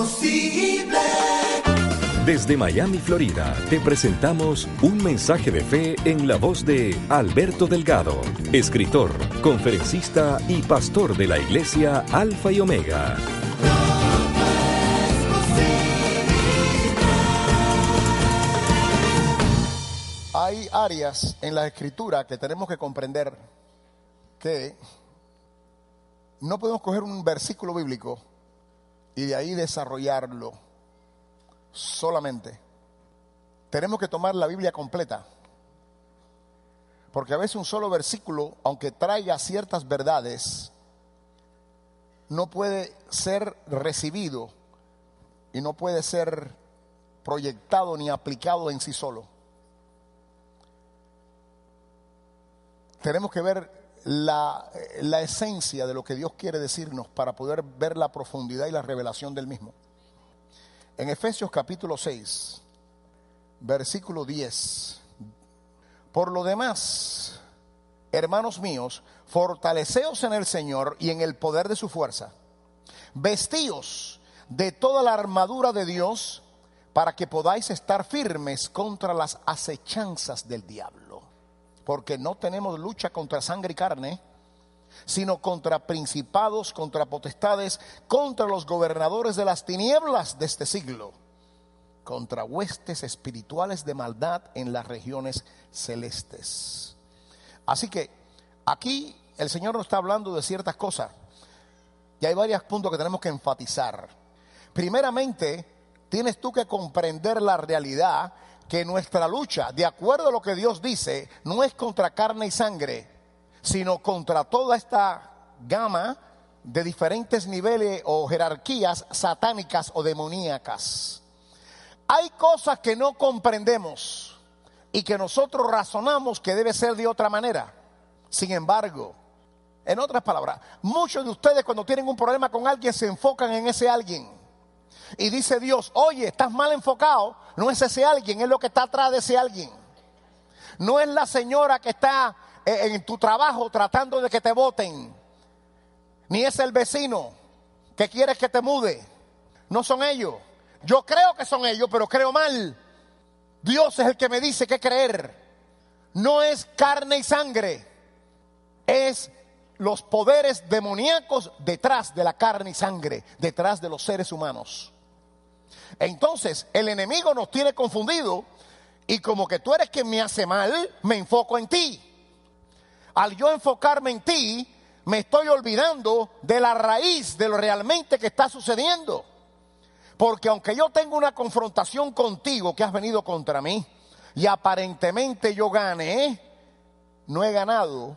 posible. Desde Miami, Florida, te presentamos un mensaje de fe en la voz de Alberto Delgado, escritor, conferencista y pastor de la iglesia Alfa y Omega. Hay áreas en la escritura que tenemos que comprender que no podemos coger un versículo bíblico y de ahí desarrollarlo solamente. Tenemos que tomar la Biblia completa. Porque a veces un solo versículo, aunque traiga ciertas verdades, no puede ser recibido y no puede ser proyectado ni aplicado en sí solo. Tenemos que ver la, la, esencia de lo que Dios quiere decirnos para poder ver la profundidad y la revelación del mismo. En Efesios capítulo 6, versículo 10. Por lo demás, hermanos míos, fortaleceos en el Señor y en el poder de su fuerza. Vestíos de toda la armadura de Dios para que podáis estar firmes contra las acechanzas del diablo. Porque no tenemos lucha contra sangre y carne, sino contra principados, contra potestades, contra los gobernadores de las tinieblas de este siglo, contra huestes espirituales de maldad en las regiones celestes. Así que aquí el Señor nos está hablando de ciertas cosas y hay varios puntos que tenemos que enfatizar. Primeramente, tienes tú que comprender la realidad que nuestra lucha, de acuerdo a lo que Dios dice, no es contra carne y sangre, sino contra toda esta gama de diferentes niveles o jerarquías satánicas o demoníacas. Hay cosas que no comprendemos y que nosotros razonamos que debe ser de otra manera. Sin embargo, en otras palabras, muchos de ustedes cuando tienen un problema con alguien se enfocan en ese alguien. Y dice Dios, oye, estás mal enfocado, no es ese alguien, es lo que está atrás de ese alguien. No es la señora que está en tu trabajo tratando de que te voten, ni es el vecino que quiere que te mude. No son ellos. Yo creo que son ellos, pero creo mal. Dios es el que me dice qué creer. No es carne y sangre, es los poderes demoníacos detrás de la carne y sangre, detrás de los seres humanos. Entonces, el enemigo nos tiene confundido y como que tú eres quien me hace mal, me enfoco en ti al yo enfocarme en ti, me estoy olvidando de la raíz de lo realmente que está sucediendo. Porque aunque yo tengo una confrontación contigo que has venido contra mí y aparentemente yo gane, no he ganado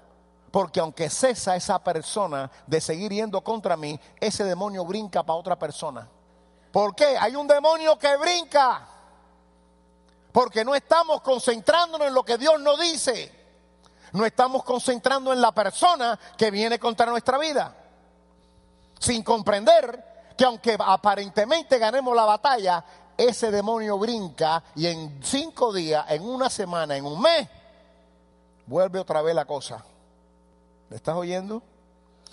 porque aunque cesa esa persona de seguir yendo contra mí, ese demonio brinca para otra persona. ¿Por qué? Hay un demonio que brinca. Porque no estamos concentrándonos en lo que Dios nos dice no estamos concentrando en la persona que viene contra nuestra vida. Sin comprender que aunque aparentemente ganemos la batalla, ese demonio brinca y en cinco días, en una semana, en un mes, vuelve otra vez la cosa. ¿Me estás oyendo?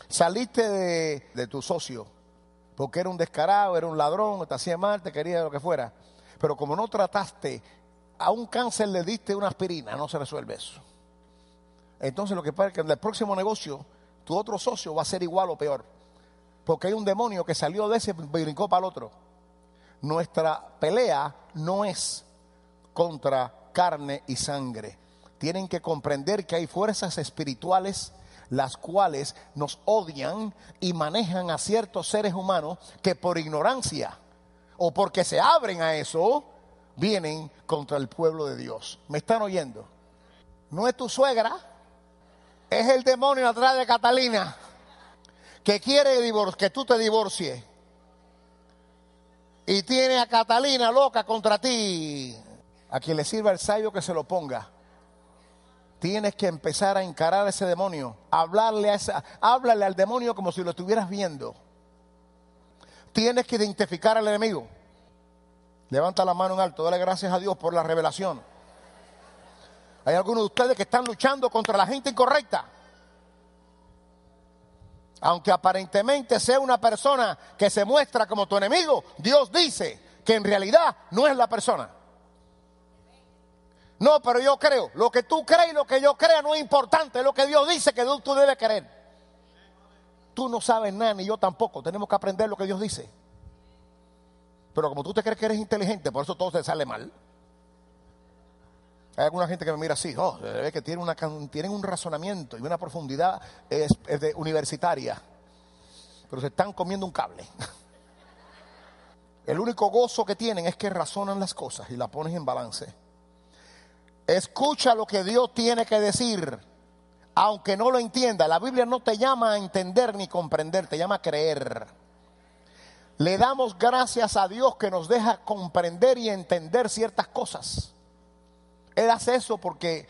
Saliste de, de tu socio porque era un descarado, era un ladrón, te hacía mal, te quería lo que fuera. Pero como no trataste, a un cáncer le diste una aspirina, no se resuelve eso. Entonces lo que pasa es que en el próximo negocio tu otro socio va a ser igual o peor. Porque hay un demonio que salió de ese y brincó para el otro. Nuestra pelea no es contra carne y sangre. Tienen que comprender que hay fuerzas espirituales las cuales nos odian y manejan a ciertos seres humanos que por ignorancia o porque se abren a eso, vienen contra el pueblo de Dios. ¿Me están oyendo? No es tu suegra, es el demonio atrás de Catalina que quiere que tú te divorcies. Y tiene a Catalina loca contra ti. A quien le sirva el sabio que se lo ponga. Tienes que empezar a encarar a ese demonio. Hablarle a háblale al demonio como si lo estuvieras viendo. Tienes que identificar al enemigo. Levanta la mano en alto, dale gracias a Dios por la revelación. Hay algunos de ustedes que están luchando contra la gente incorrecta. Aunque aparentemente sea una persona que se muestra como tu enemigo, Dios dice que en realidad no es la persona. No, pero yo creo. Lo que tú crees y lo que yo crea no es importante. Es lo que Dios dice que tú debes creer. Tú no sabes nada, ni yo tampoco. Tenemos que aprender lo que Dios dice. Pero como tú te crees que eres inteligente, por eso todo te sale mal. Hay alguna gente que me mira así, oh, que tienen, una, tienen un razonamiento y una profundidad es, de universitaria, pero se están comiendo un cable. El único gozo que tienen es que razonan las cosas y la pones en balance. Escucha lo que Dios tiene que decir, aunque no lo entienda. La Biblia no te llama a entender ni comprender, te llama a creer. Le damos gracias a Dios que nos deja comprender y entender ciertas cosas. Él hace eso porque,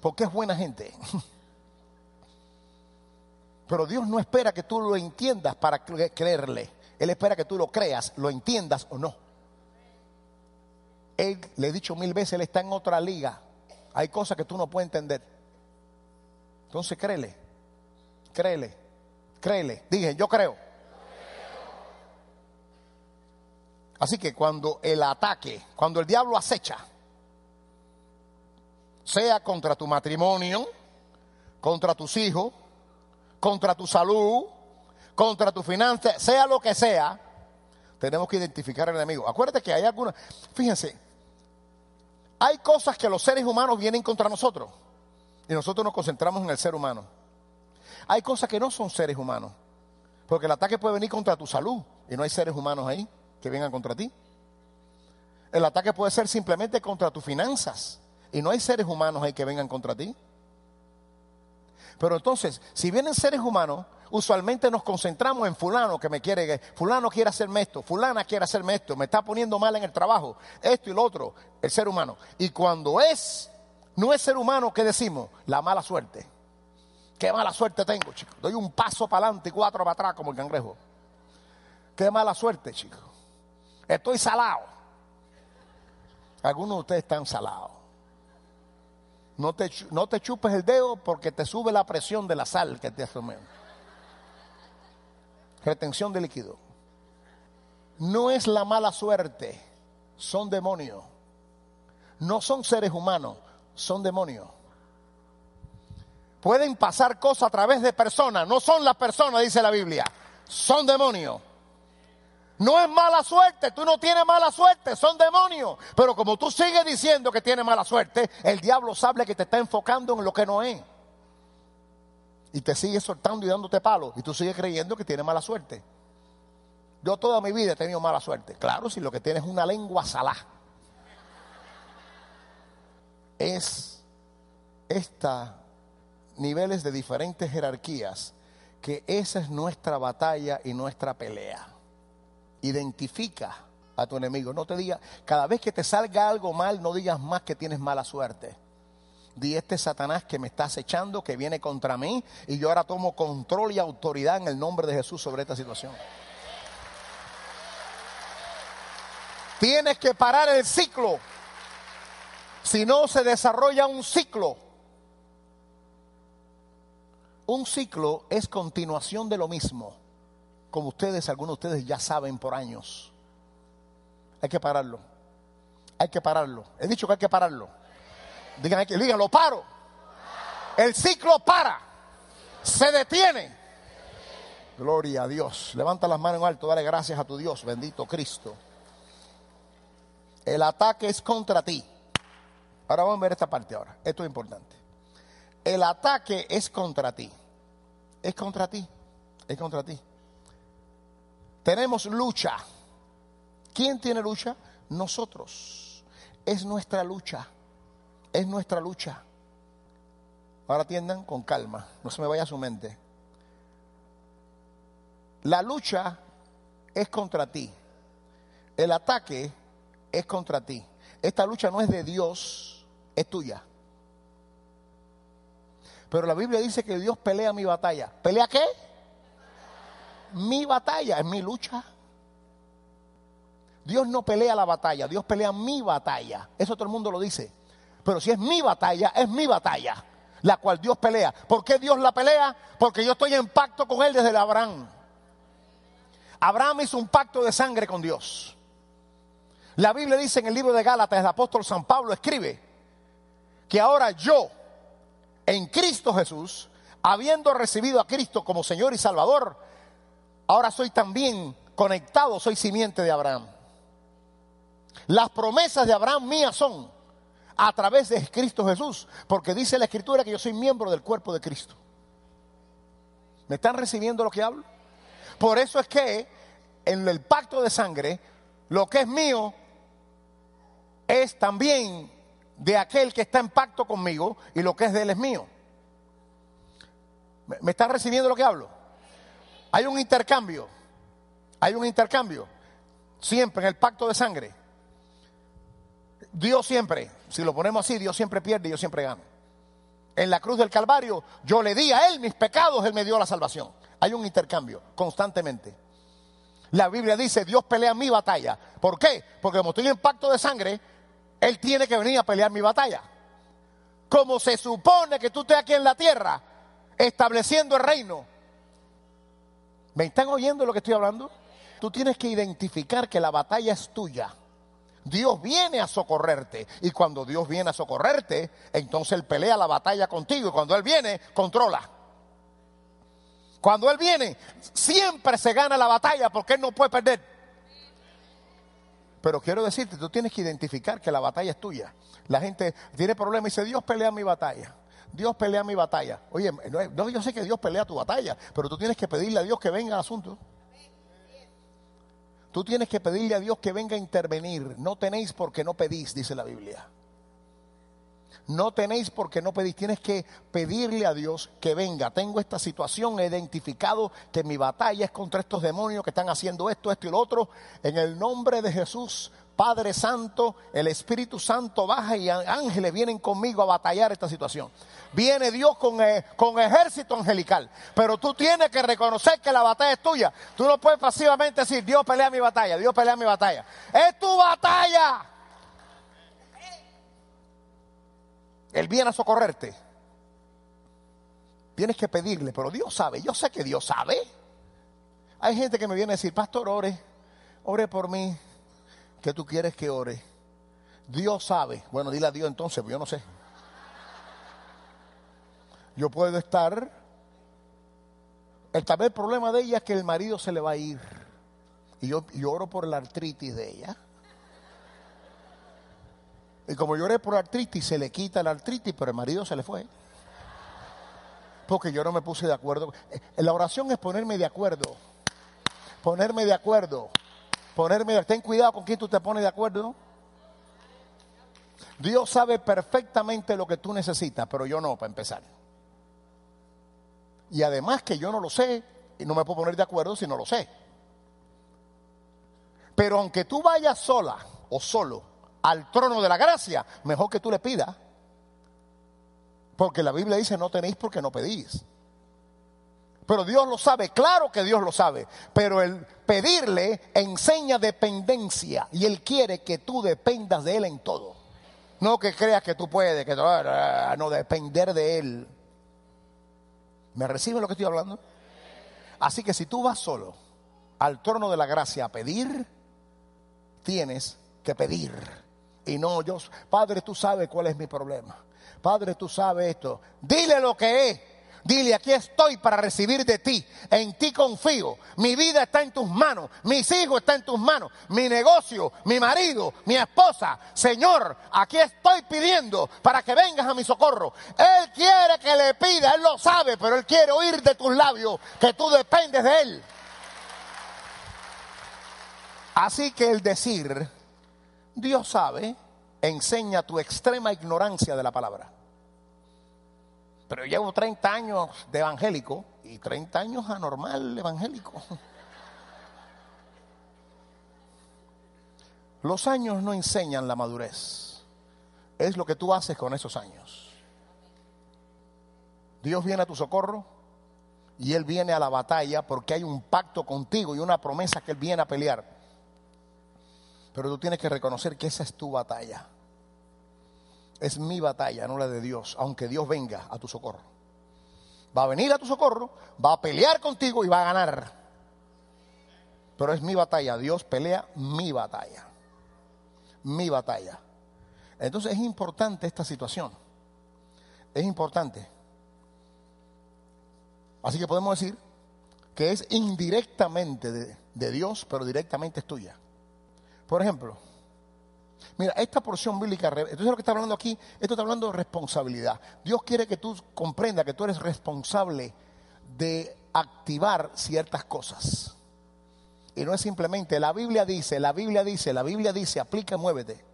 porque es buena gente. Pero Dios no espera que tú lo entiendas para creerle. Él espera que tú lo creas, lo entiendas o no. Él, le he dicho mil veces, Él está en otra liga. Hay cosas que tú no puedes entender. Entonces créele, créele, créele. Dije, yo creo. Así que cuando el ataque, cuando el diablo acecha, sea contra tu matrimonio, contra tus hijos, contra tu salud, contra tu finanzas, sea lo que sea, tenemos que identificar al enemigo. Acuérdate que hay algunas, fíjense, hay cosas que los seres humanos vienen contra nosotros y nosotros nos concentramos en el ser humano. Hay cosas que no son seres humanos, porque el ataque puede venir contra tu salud y no hay seres humanos ahí que vengan contra ti. El ataque puede ser simplemente contra tus finanzas y no hay seres humanos ahí que vengan contra ti. Pero entonces, si vienen seres humanos, usualmente nos concentramos en fulano que me quiere, fulano quiere hacerme esto, fulana quiere hacerme esto, me está poniendo mal en el trabajo, esto y lo otro, el ser humano. Y cuando es, no es ser humano, ¿qué decimos? La mala suerte. Qué mala suerte tengo, chicos. Doy un paso para adelante y cuatro para atrás como el cangrejo. Qué mala suerte, chicos. Estoy salado. Algunos de ustedes están salados. No te, no te chupes el dedo porque te sube la presión de la sal que te asume. Retención de líquido. No es la mala suerte, son demonios. No son seres humanos, son demonios. Pueden pasar cosas a través de personas, no son las personas, dice la Biblia, son demonios. No es mala suerte, tú no tienes mala suerte, son demonios. Pero como tú sigues diciendo que tienes mala suerte, el diablo sabe que te está enfocando en lo que no es. Y te sigue soltando y dándote palos. Y tú sigues creyendo que tienes mala suerte. Yo toda mi vida he tenido mala suerte. Claro, si lo que tienes es una lengua salá. Es esta niveles de diferentes jerarquías que esa es nuestra batalla y nuestra pelea. Identifica a tu enemigo. No te digas, cada vez que te salga algo mal, no digas más que tienes mala suerte. Di este Satanás que me está acechando, que viene contra mí, y yo ahora tomo control y autoridad en el nombre de Jesús sobre esta situación. Tienes que parar el ciclo. Si no, se desarrolla un ciclo. Un ciclo es continuación de lo mismo como ustedes, algunos de ustedes ya saben por años. Hay que pararlo. Hay que pararlo. He dicho que hay que pararlo. Digan, que, digan, lo paro. El ciclo para. Se detiene. Gloria a Dios. Levanta las manos en alto. Dale gracias a tu Dios. Bendito Cristo. El ataque es contra ti. Ahora vamos a ver esta parte ahora. Esto es importante. El ataque es contra ti. Es contra ti. Es contra ti. Tenemos lucha. ¿Quién tiene lucha? Nosotros. Es nuestra lucha. Es nuestra lucha. Ahora atiendan con calma. No se me vaya a su mente. La lucha es contra ti. El ataque es contra ti. Esta lucha no es de Dios, es tuya. Pero la Biblia dice que Dios pelea mi batalla. ¿Pelea qué? Mi batalla, es mi lucha. Dios no pelea la batalla, Dios pelea mi batalla. Eso todo el mundo lo dice. Pero si es mi batalla, es mi batalla. la cual Dios pelea. ¿Por qué Dios la pelea? Porque yo estoy en pacto con Él desde Abraham. Abraham hizo un pacto de sangre con Dios. La Biblia dice en el libro de Gálatas, el apóstol San Pablo escribe que ahora yo, en Cristo Jesús, habiendo recibido a Cristo como Señor y Salvador, ahora soy también conectado, soy simiente de Abraham. Las promesas de Abraham mías son a través de Cristo Jesús, porque dice la Escritura que yo soy miembro del cuerpo de Cristo. ¿Me están recibiendo lo que hablo? Por eso es que en el pacto de sangre, lo que es mío es también de aquel que está en pacto conmigo y lo que es de él es mío. ¿Me están recibiendo lo que hablo? Hay un intercambio, hay un intercambio, siempre en el pacto de sangre. Dios siempre, si lo ponemos así, Dios siempre pierde y yo siempre gano. En la cruz del Calvario yo le di a Él mis pecados, Él me dio la salvación. Hay un intercambio constantemente. La Biblia dice, Dios pelea mi batalla. ¿Por qué? Porque como estoy en pacto de sangre, Él tiene que venir a pelear mi batalla. Como se supone que tú estés aquí en la tierra, estableciendo el reino. ¿Me están oyendo lo que estoy hablando? Tú tienes que identificar que la batalla es tuya. Dios viene a socorrerte. Y cuando Dios viene a socorrerte, entonces Él pelea la batalla contigo. Y cuando Él viene, controla. Cuando Él viene, siempre se gana la batalla porque Él no puede perder. Pero quiero decirte, tú tienes que identificar que la batalla es tuya. La gente tiene problemas y dice, Dios pelea mi batalla. Dios pelea mi batalla. Oye, no, yo sé que Dios pelea tu batalla, pero tú tienes que pedirle a Dios que venga al asunto. Tú tienes que pedirle a Dios que venga a intervenir. No tenéis porque no pedís, dice la Biblia. No tenéis porque no pedís. Tienes que pedirle a Dios que venga. Tengo esta situación, he identificado que mi batalla es contra estos demonios que están haciendo esto, esto y lo otro. En el nombre de Jesús, Padre Santo, el Espíritu Santo baja y ángeles vienen conmigo a batallar esta situación. Viene Dios con, eh, con ejército angelical. Pero tú tienes que reconocer que la batalla es tuya. Tú no puedes pasivamente decir, Dios pelea mi batalla, Dios pelea mi batalla. Es tu batalla. Él viene a socorrerte. Tienes que pedirle, pero Dios sabe. Yo sé que Dios sabe. Hay gente que me viene a decir, pastor, ore, ore por mí. ¿Qué tú quieres que ore? Dios sabe. Bueno, dile a Dios entonces, pues yo no sé. Yo puedo estar. El tal vez problema de ella es que el marido se le va a ir. Y yo, oro por la artritis de ella. Y como lloré por artritis, se le quita la artritis, pero el marido se le fue. Porque yo no me puse de acuerdo. Eh, la oración es ponerme de acuerdo. Ponerme de acuerdo ponerme, ten cuidado con quién tú te pones de acuerdo. Dios sabe perfectamente lo que tú necesitas, pero yo no, para empezar. Y además que yo no lo sé, y no me puedo poner de acuerdo si no lo sé. Pero aunque tú vayas sola o solo al trono de la gracia, mejor que tú le pidas. Porque la Biblia dice, no tenéis porque no pedís. Pero Dios lo sabe, claro que Dios lo sabe. Pero el pedirle enseña dependencia y Él quiere que tú dependas de Él en todo. No que creas que tú puedes, que no depender de Él. ¿Me recibe lo que estoy hablando? Así que si tú vas solo al trono de la gracia a pedir, tienes que pedir. Y no, yo, Padre, tú sabes cuál es mi problema. Padre, tú sabes esto. Dile lo que es Dile, aquí estoy para recibir de ti. En ti confío. Mi vida está en tus manos. Mis hijos están en tus manos. Mi negocio, mi marido, mi esposa. Señor, aquí estoy pidiendo para que vengas a mi socorro. Él quiere que le pida, Él lo sabe, pero Él quiere oír de tus labios que tú dependes de Él. Así que el decir, Dios sabe, enseña tu extrema ignorancia de la palabra. Pero llevo 30 años de evangélico y 30 años anormal evangélico. Los años no enseñan la madurez. Es lo que tú haces con esos años. Dios viene a tu socorro y Él viene a la batalla porque hay un pacto contigo y una promesa que Él viene a pelear. Pero tú tienes que reconocer que esa es tu batalla. Es mi batalla, no la de Dios, aunque Dios venga a tu socorro. Va a venir a tu socorro, va a pelear contigo y va a ganar. Pero es mi batalla, Dios pelea mi batalla. Mi batalla. Entonces es importante esta situación. Es importante. Así que podemos decir que es indirectamente de, Dios, pero directamente es tuya. Por ejemplo, Mira, esta porción bíblica, entonces lo que está hablando aquí, esto está hablando de responsabilidad. Dios quiere que tú comprendas que tú eres responsable de activar ciertas cosas. Y no es simplemente, la Biblia dice, la Biblia dice, la Biblia dice, aplica, muévete.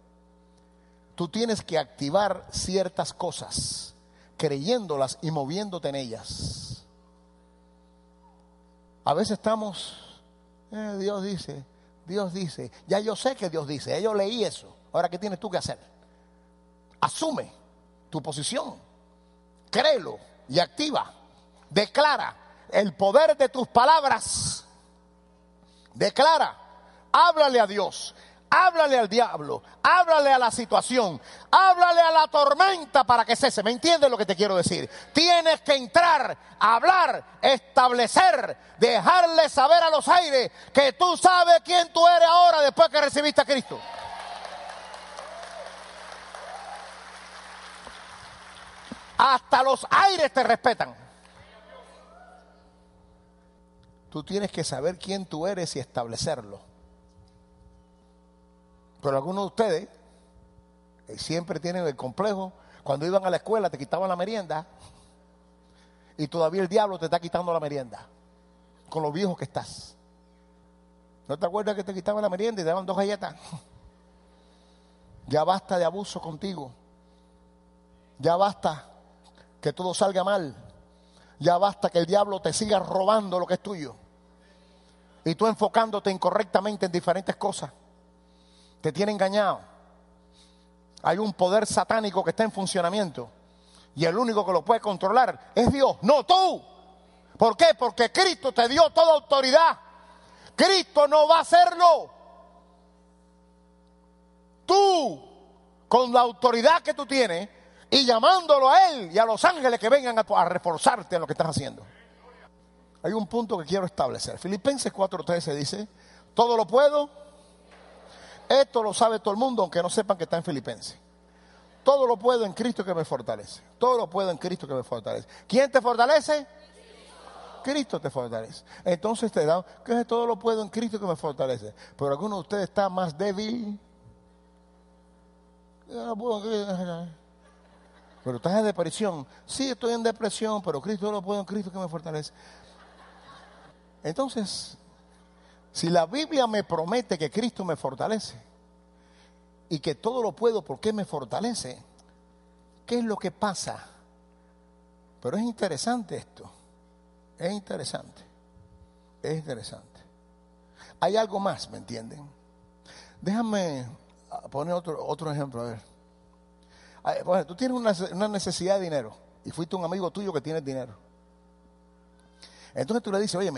Tú tienes que activar ciertas cosas, creyéndolas y moviéndote en ellas. A veces estamos, eh, Dios dice, Dios dice, ya yo sé que Dios dice, yo leí eso. Ahora, ¿qué tienes tú que hacer? Asume tu posición, créelo y activa. Declara el poder de tus palabras. Declara, háblale a Dios, háblale al diablo, háblale a la situación, háblale a la tormenta para que cese. ¿Me entiendes lo que te quiero decir? Tienes que entrar, hablar, establecer, dejarle saber a los aires que tú sabes quién tú eres ahora después que recibiste a Cristo. Hasta los aires te respetan. Tú tienes que saber quién tú eres y establecerlo. Pero algunos de ustedes eh, siempre tienen el complejo. Cuando iban a la escuela te quitaban la merienda y todavía el diablo te está quitando la merienda con lo viejo que estás. ¿No te acuerdas que te quitaban la merienda y te daban dos galletas? Ya basta de abuso contigo. Ya basta que todo salga mal. Ya basta que el diablo te siga robando lo que es tuyo. Y tú enfocándote incorrectamente en diferentes cosas. Te tiene engañado. Hay un poder satánico que está en funcionamiento. Y el único que lo puede controlar es Dios, no tú. ¿Por qué? Porque Cristo te dio toda autoridad. Cristo no va a hacerlo. Tú, con la autoridad que tú tienes, y llamándolo a Él y a los ángeles que vengan a, reforzarte en lo que estás haciendo. Hay un punto que quiero establecer. Filipenses 4:13 dice, todo lo puedo. Esto lo sabe todo el mundo, aunque no sepan que está en Filipenses. Todo lo puedo en Cristo que me fortalece. Todo lo puedo en Cristo que me fortalece. ¿Quién te fortalece? Cristo te fortalece. Entonces te da, que todo lo puedo en Cristo que me fortalece. Pero alguno de ustedes está más débil. Pero estás en depresión. Sí, estoy en depresión, pero Cristo lo puedo en Cristo que me fortalece. Entonces, si la Biblia me promete que Cristo me fortalece y que todo lo puedo porque me fortalece, ¿qué es lo que pasa? Pero es interesante esto. Es interesante. Es interesante. Hay algo más, ¿me entienden? Déjame poner otro, otro ejemplo, a ver. Tú tienes una, necesidad de dinero y fuiste un amigo tuyo que tiene dinero. Entonces tú le dices, oye,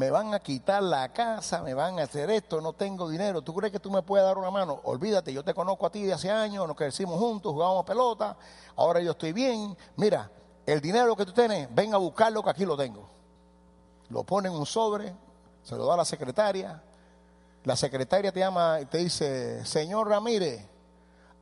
me van a quitar la casa, me van a hacer esto, no tengo dinero. ¿Tú crees que tú me puedes dar una mano? Olvídate, yo te conozco a ti de hace años, nos crecimos juntos, jugábamos pelota, ahora yo estoy bien. Mira, el dinero que tú tienes, ven a buscarlo que aquí lo tengo. Lo pone en un sobre, se lo da a la secretaria. La secretaria te llama y te dice, señor Ramírez,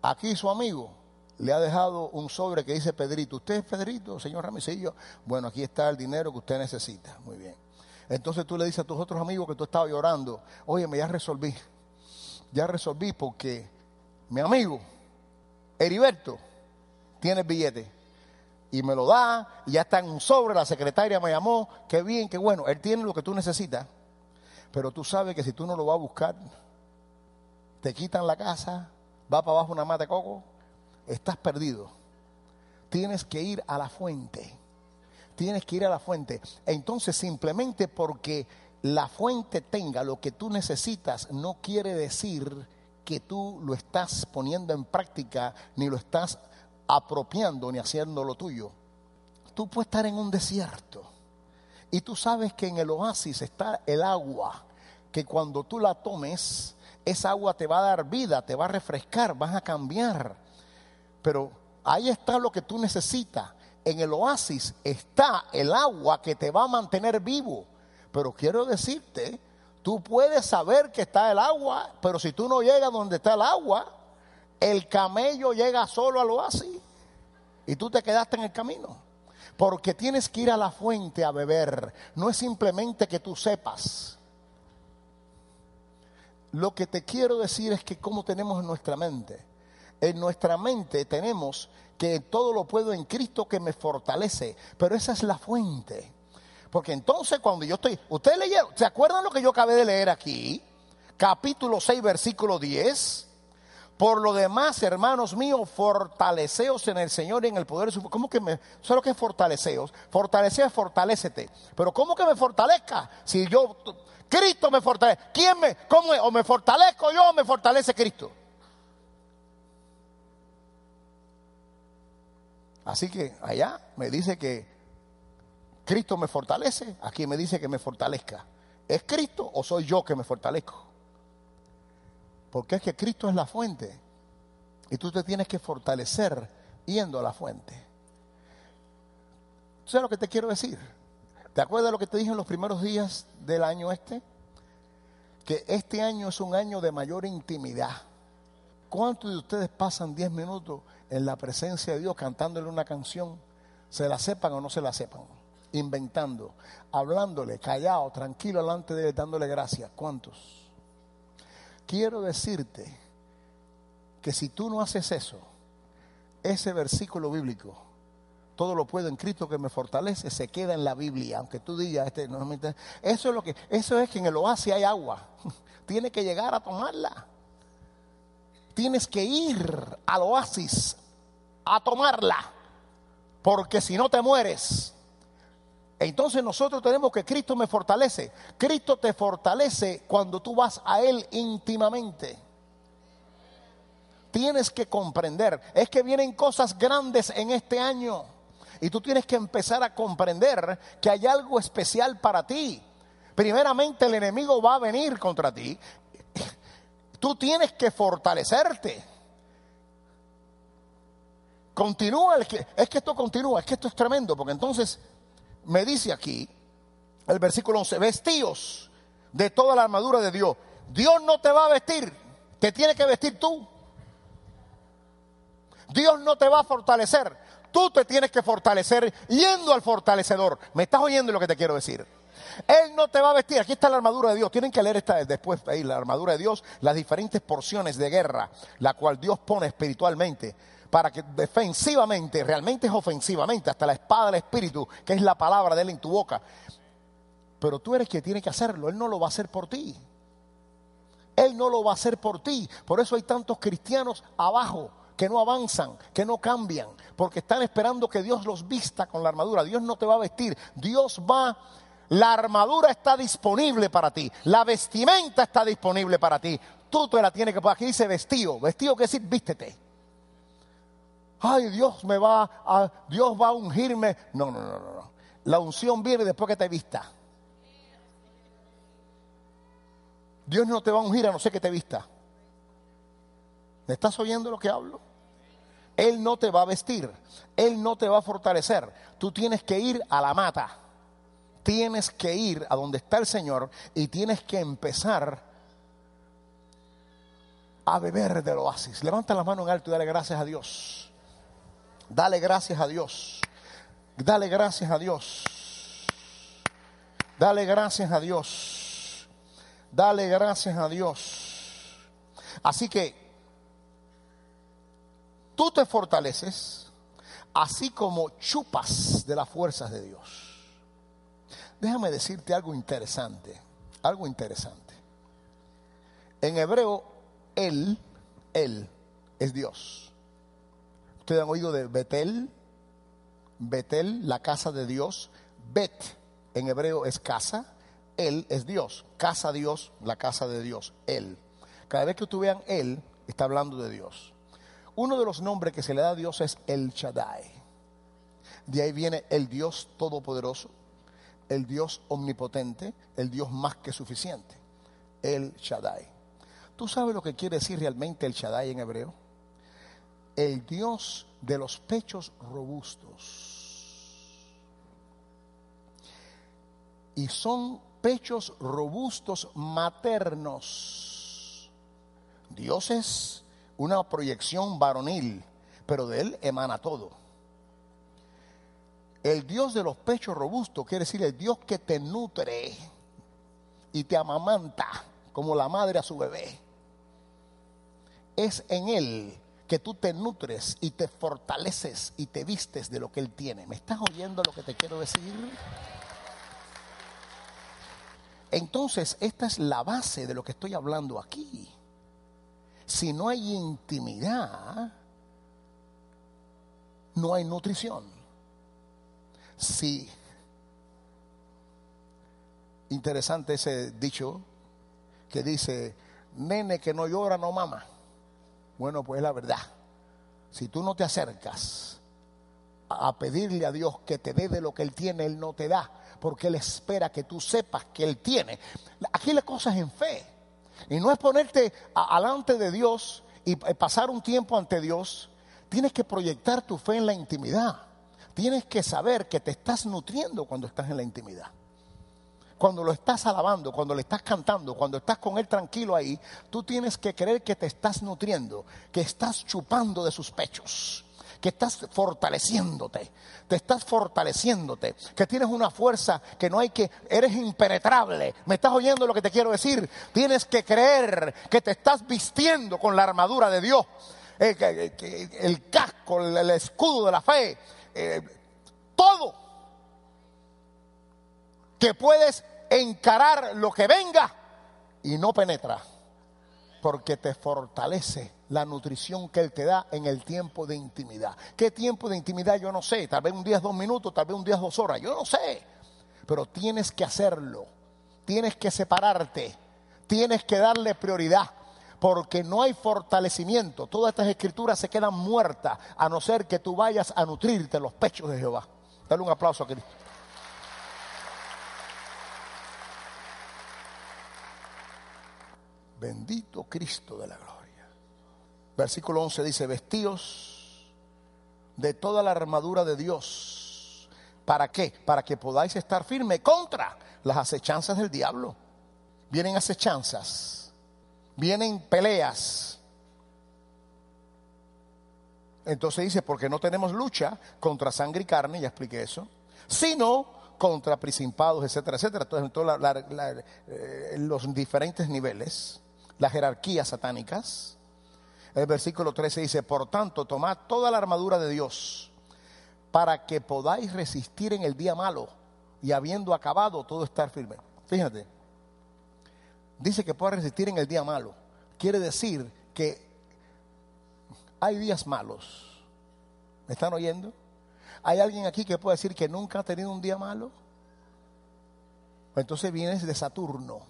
aquí su amigo le ha dejado un sobre que dice Pedrito. ¿Usted es Pedrito, señor Ramicillo? Bueno, aquí está el dinero que usted necesita. Muy bien. Entonces tú le dices a tus otros amigos que tú estabas llorando, oye, me ya resolví. Ya resolví porque mi amigo, Heriberto, tiene el billete. Y me lo da, ya está en un sobre, la secretaria me llamó, qué bien, qué bueno, él tiene lo que tú necesitas. Pero tú sabes que si tú no lo vas a buscar, te quitan la casa, va para abajo una mata de coco, estás perdido. Tienes que ir a la fuente. Tienes que ir a la fuente. Entonces simplemente porque la fuente tenga lo que tú necesitas no quiere decir que tú lo estás poniendo en práctica, ni lo estás apropiando, ni haciendo lo tuyo. Tú puedes estar en un desierto y tú sabes que en el oasis está el agua, que cuando tú la tomes, esa agua te va a dar vida, te va a refrescar, vas a cambiar Pero ahí está lo que tú necesitas. En el oasis está el agua que te va a mantener vivo. Pero quiero decirte, tú puedes saber que está el agua, pero si tú no llegas donde está el agua, el camello llega solo al oasis y tú te quedaste en el camino. Porque tienes que ir a la fuente a beber. No es simplemente que tú sepas. Lo que te quiero decir es que cómo tenemos en nuestra mente. En nuestra mente tenemos que todo lo puedo en Cristo que me fortalece. Pero esa es la fuente. Porque entonces cuando yo estoy, ustedes leyeron, ¿se acuerdan lo que yo acabé de leer aquí? Capítulo 6, versículo 10. Por lo demás, hermanos míos, fortaleceos en el Señor y en el poder de su... ¿Cómo que me... ¿Sabes lo que fortaleceos? Fortalecer es fortalecete. Pero ¿cómo que me fortalezca? Si yo... Cristo me fortalece. ¿Quién me... ¿Cómo es? O me fortalezco yo o me fortalece Cristo. Así que allá me dice que Cristo me fortalece. Aquí me dice que me fortalezca. ¿Es Cristo o soy yo que me fortalezco? Porque es que Cristo es la fuente. Y tú te tienes que fortalecer yendo a la fuente. ¿Sabes lo que te quiero decir? ¿Te acuerdas de lo que te dije en los primeros días del año este? Que este año es un año de mayor intimidad. ¿Cuántos de ustedes pasan 10 minutos en la presencia de Dios cantándole una canción? ¿Se la sepan o no se la sepan? Inventando, hablándole, callado, tranquilo delante de él, dándole gracias. ¿Cuántos? quiero decirte que si tú no haces eso, ese versículo bíblico, todo lo puedo en Cristo que me fortalece, se queda en la Biblia, aunque tú digas, este, no, eso es lo que, eso es que en el oasis hay agua, tienes que llegar a tomarla, tienes que ir al oasis a tomarla, porque si no te mueres. Entonces nosotros tenemos que Cristo me fortalece. Cristo te fortalece cuando tú vas a Él íntimamente. Tienes que comprender. Es que vienen cosas grandes en este año. Y tú tienes que empezar a comprender que hay algo especial para ti. Primeramente el enemigo va a venir contra ti. Tú tienes que fortalecerte. Continúa, es que esto continúa, es que esto es tremendo, porque entonces me dice aquí, el versículo 11, vestíos de toda la armadura de Dios. Dios no te va a vestir, te tiene que vestir tú. Dios no te va a fortalecer, tú te tienes que fortalecer yendo al fortalecedor. ¿Me estás oyendo lo que te quiero decir? Él no te va a vestir. Aquí está la armadura de Dios. Tienen que leer esta después ahí, la armadura de Dios, las diferentes porciones de guerra, la cual Dios pone espiritualmente para que defensivamente, realmente es ofensivamente, hasta la espada del Espíritu, que es la palabra de Él en tu boca. Pero tú eres quien tiene que hacerlo, Él no lo va a hacer por ti. Él no lo va a hacer por ti. Por eso hay tantos cristianos abajo que no avanzan, que no cambian, porque están esperando que Dios los vista con la armadura. Dios no te va a vestir, Dios va la armadura está disponible para ti. La vestimenta está disponible para ti. Tú te la tienes que. Aquí dice vestido. Vestido quiere decir vístete ay, Dios me va a, Dios va a ungirme. No, no, no, no. La unción viene después que te vista. Dios no te va a ungir a no ser que te vista. ¿Me estás oyendo lo que hablo? Él no te va a vestir, Él no te va a fortalecer. Tú tienes que ir a la mata. Tienes que ir a donde está el Señor y tienes que empezar a beber del oasis. Levanta la mano en alto y dale gracias a Dios. Dale gracias a Dios. Dale gracias a Dios. Dale gracias a Dios. Dale gracias a Dios. Así que tú te fortaleces así como chupas de las fuerzas de Dios. Déjame decirte algo interesante, algo interesante. En hebreo, Él, Él es Dios. Ustedes han oído de Betel, Betel, la casa de Dios. Bet en hebreo es casa, Él es Dios. Casa Dios, la casa de Dios, Él. Cada vez que tú vean Él, está hablando de Dios. Uno de los nombres que se le da a Dios es El Shaddai. De ahí viene el Dios todopoderoso, el Dios omnipotente, el Dios más que suficiente. El Shaddai. ¿Tú sabes lo que quiere decir realmente el Shaddai en hebreo? el Dios de los pechos robustos. Y son pechos robustos maternos. Dios es una proyección varonil, pero de Él emana todo. El Dios de los pechos robustos quiere decir el Dios que te nutre y te amamanta como la madre a su bebé. Es en Él que tú te nutres y te fortaleces y te vistes de lo que Él tiene. ¿Me estás oyendo lo que te quiero decir? Entonces, esta es la base de lo que estoy hablando aquí. Si no hay intimidad, no hay nutrición. Sí. Interesante ese dicho que dice, nene que no llora no mama. Bueno, pues la verdad. Si tú no te acercas a pedirle a Dios que te dé de lo que Él tiene, Él no te da, porque Él espera que tú sepas que Él tiene. Aquí la cosa es en fe. Y no es ponerte alante de Dios y pasar un tiempo ante Dios. Tienes que proyectar tu fe en la intimidad. Tienes que saber que te estás nutriendo cuando estás en la intimidad. Cuando lo estás alabando, cuando le estás cantando, cuando estás con Él tranquilo ahí, tú tienes que creer que te estás nutriendo, que estás chupando de sus pechos que estás fortaleciéndote, te estás fortaleciéndote, que tienes una fuerza que no hay que, eres impenetrable. ¿Me estás oyendo lo que te quiero decir? Tienes que creer que te estás vistiendo con la armadura de Dios, el, casco, el, escudo de la fe, eh, todo. Que puedes encarar lo que venga y no penetra, porque te fortalece la nutrición que Él te da en el tiempo de intimidad. ¿Qué tiempo de intimidad? Yo no sé. Tal vez un día dos minutos, tal vez un día dos horas. Yo no sé. Pero tienes que hacerlo. Tienes que separarte. Tienes que darle prioridad. Porque no hay fortalecimiento. Todas estas escrituras se quedan muertas a no ser que tú vayas a nutrirte los pechos de Jehová. Dale un aplauso a Cristo. Bendito Cristo de la gloria. Versículo 11 dice, vestíos de toda la armadura de Dios. ¿Para qué? Para que podáis estar firme contra las acechanzas del diablo. Vienen acechanzas, vienen peleas. Entonces dice, porque no tenemos lucha contra sangre y carne, ya expliqué eso, sino contra principados, etcétera, etcétera. Entonces, eh, los diferentes niveles, las jerarquías satánicas el versículo 13 dice, por tanto, tomad toda la armadura de Dios para que podáis resistir en el día malo y habiendo acabado todo estar firme. Fíjate, dice que pueda resistir en el día malo. Quiere decir que hay días malos. ¿Me están oyendo? ¿Hay alguien aquí que puede decir que nunca ha tenido un día malo? Entonces vienes de Saturno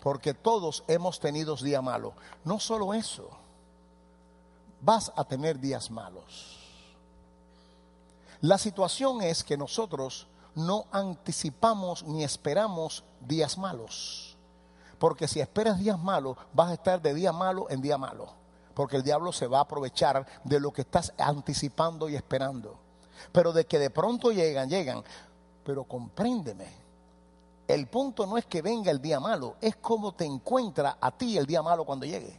porque todos hemos tenido días malos. No solo eso, vas a tener días malos. La situación es que nosotros no anticipamos ni esperamos días malos. Porque si esperas días malos, vas a estar de día malo en día malo. Porque el diablo se va a aprovechar de lo que estás anticipando y esperando. Pero de que de pronto llegan, llegan. Pero compréndeme, el punto no es que venga el día malo, es cómo te encuentra a ti el día malo cuando llegue.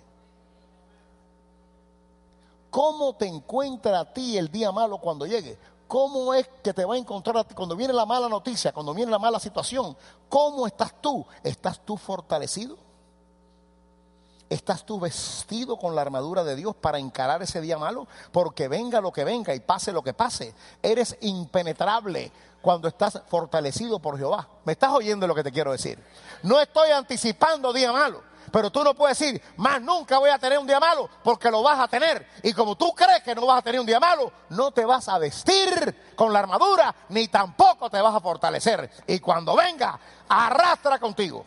¿Cómo te encuentra a ti el día malo cuando llegue? ¿Cómo es que te va a encontrar cuando viene la mala noticia, cuando viene la mala situación? ¿Cómo estás tú? ¿Estás tú fortalecido? ¿Estás tú vestido con la armadura de Dios para encarar ese día malo? Porque venga lo que venga y pase lo que pase. Eres impenetrable cuando estás fortalecido por Jehová. ¿Me estás oyendo lo que te quiero decir? No estoy anticipando día malo. Pero tú no puedes decir, más nunca voy a tener un día malo, porque lo vas a tener. Y como tú crees que no vas a tener un día malo, no te vas a vestir con la armadura, ni tampoco te vas a fortalecer. Y cuando venga, arrastra contigo.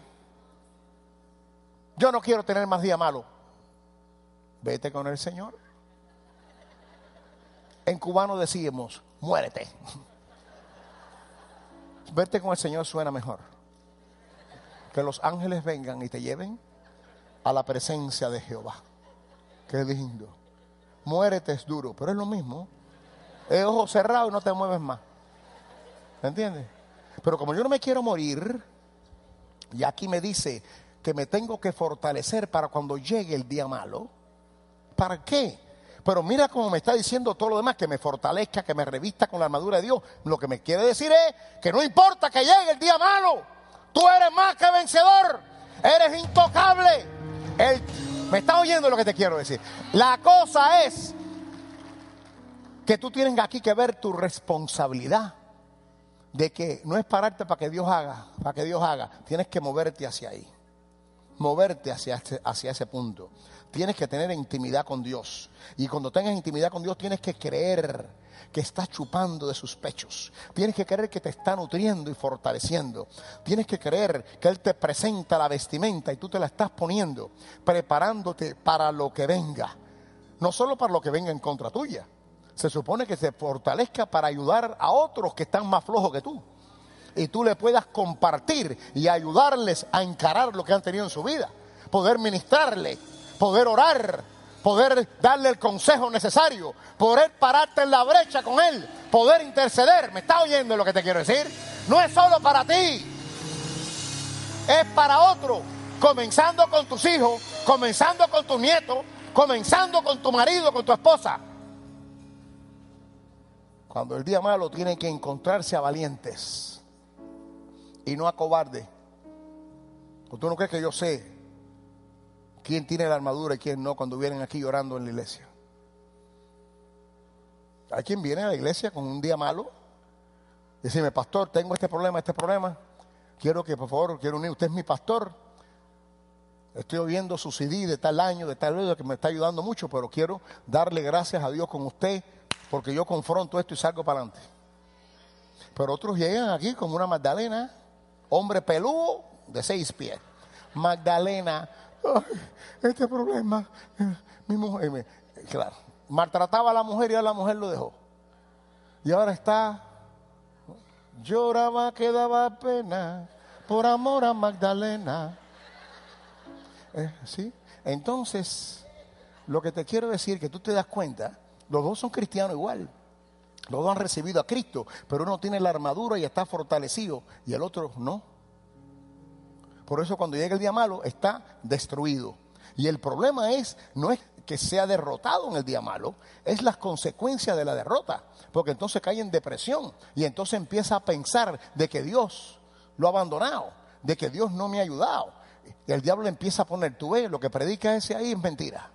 Yo no quiero tener más día malo. Vete con el Señor. En cubano decimos, muérete. Vete con el Señor suena mejor. Que los ángeles vengan y te lleven a la presencia de Jehová. Qué lindo. Muérete es duro, pero es lo mismo. Es ojo cerrado y no te mueves más. ¿Me entiendes? Pero como yo no me quiero morir, y aquí me dice que me tengo que fortalecer para cuando llegue el día malo. ¿Para qué? Pero mira cómo me está diciendo todo lo demás, que me fortalezca, que me revista con la armadura de Dios. Lo que me quiere decir es que no importa que llegue el día malo, tú eres más que vencedor, eres intocable. Me está oyendo lo que te quiero decir. La cosa es que tú tienes aquí que ver tu responsabilidad de que no es pararte para que Dios haga, para que Dios haga, tienes que moverte hacia ahí, moverte hacia, hacia ese punto. Tienes que tener intimidad con Dios. Y cuando tengas intimidad con Dios, tienes que creer que está chupando de sus pechos. Tienes que creer que te está nutriendo y fortaleciendo. Tienes que creer que Él te presenta la vestimenta y tú te la estás poniendo, preparándote para lo que venga. No solo para lo que venga en contra tuya. Se supone que se fortalezca para ayudar a otros que están más flojos que tú. Y tú le puedas compartir y ayudarles a encarar lo que han tenido en su vida. Poder ministrarle poder orar, poder darle el consejo necesario, poder pararte en la brecha con Él, poder interceder. ¿Me está oyendo lo que te quiero decir? No es solo para ti, es para otro, comenzando con tus hijos, comenzando con tus nietos, comenzando con tu marido, con tu esposa. Cuando el día malo tiene que encontrarse a valientes y no a cobardes. ¿Tú no crees que yo sé quién tiene la armadura y quién no cuando vienen aquí llorando en la iglesia. Hay quien viene a la iglesia con un día malo. Decime, pastor, tengo este problema, este problema. Quiero que, por favor, quiero unir. Usted es mi pastor. Estoy oyendo su CD de tal año, de tal año, que me está ayudando mucho, pero quiero darle gracias a Dios con usted, porque yo confronto esto y salgo para adelante. Pero otros llegan aquí como una Magdalena, hombre peludo de seis pies. Magdalena, este problema, mi mujer, claro, maltrataba a la mujer y a la mujer lo dejó. Y ahora está, lloraba que daba pena por amor a Magdalena. Eh, ¿Sí? Entonces, lo que te quiero decir, que tú te das cuenta, los dos son cristianos igual. Los dos han recibido a Cristo, pero uno tiene la armadura y está fortalecido y el otro no. Por eso cuando llega el día malo está destruido. Y el problema es, no es que sea derrotado en el día malo, es las consecuencias de la derrota. Porque entonces cae en depresión y entonces empieza a pensar de que Dios lo ha abandonado, de que Dios no me ha ayudado. Y el diablo empieza a poner, tú ves, lo que predica ese ahí es mentira.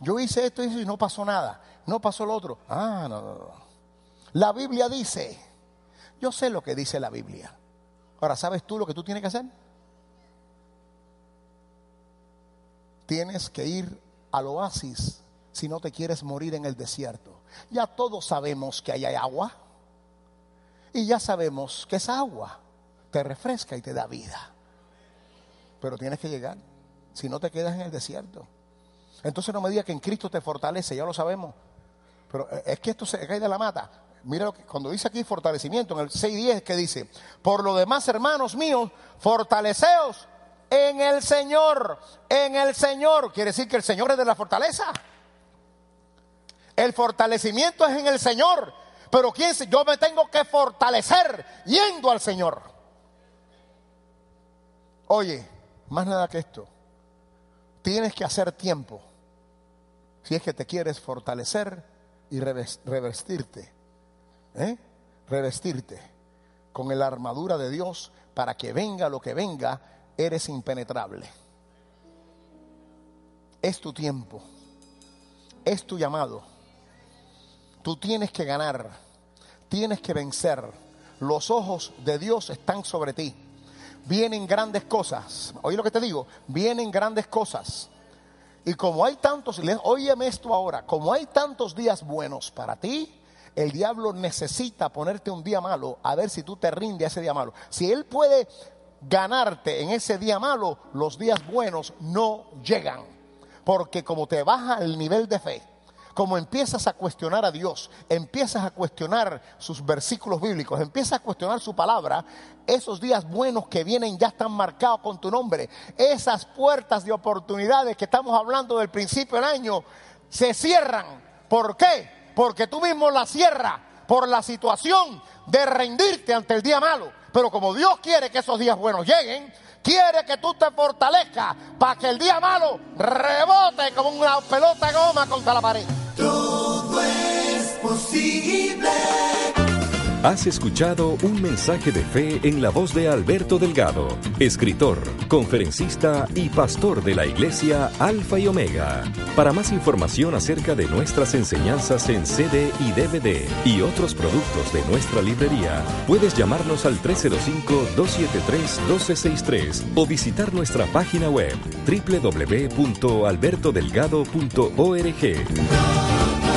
Yo hice esto y no pasó nada, no pasó lo otro. Ah, no, no, no. La Biblia dice, yo sé lo que dice la Biblia. Ahora, ¿sabes tú lo que tú tienes que hacer? Tienes que ir al oasis si no te quieres morir en el desierto. Ya todos sabemos que ahí hay agua. Y ya sabemos que esa agua te refresca y te da vida. Pero tienes que llegar. Si no te quedas en el desierto. Entonces no me digas que en Cristo te fortalece, ya lo sabemos. Pero eh, es que esto se cae de la mata. Mira lo que, cuando dice aquí fortalecimiento, en el 6.10 que dice, por lo demás, hermanos míos, fortaleceos en el Señor, en el Señor. Quiere decir que el Señor es de la fortaleza. El fortalecimiento es en el Señor. Pero ¿quién Yo me tengo que fortalecer yendo al Señor. Oye, más nada que esto. Tienes que hacer tiempo. Si es que te quieres fortalecer y revestirte. ¿eh? Revestirte con la armadura de Dios para que venga lo que venga eres impenetrable. Es tu tiempo, es tu llamado. Tú tienes que ganar, tienes que vencer. Los ojos de Dios están sobre ti. Vienen grandes cosas. Oye lo que te digo, vienen grandes cosas. Y como hay tantos, óyeme esto ahora, como hay tantos días buenos para ti, el diablo necesita ponerte un día malo a ver si tú te rindes a ese día malo. Si él puede ganarte en ese día malo, los días buenos no llegan. Porque como te baja el nivel de fe, como empiezas a cuestionar a Dios, empiezas a cuestionar sus versículos bíblicos, empiezas a cuestionar su palabra, esos días buenos que vienen ya están marcados con tu nombre. Esas puertas de oportunidades que estamos hablando del principio del año se cierran. ¿Por qué? Porque tú mismo la cierras por la situación de rendirte ante el día malo. Pero como Dios quiere que esos días buenos lleguen, quiere que tú te fortalezcas para que el día malo rebote como una pelota de goma contra la pared. Todo es posible. Has escuchado un mensaje de fe en la voz de Alberto Delgado, escritor, conferencista y pastor de la iglesia Alfa y Omega. Para más información acerca de nuestras enseñanzas en CD y DVD y otros productos de nuestra librería, puedes llamarnos al 305-273-1263 o visitar nuestra página web www.albertodelgado.org.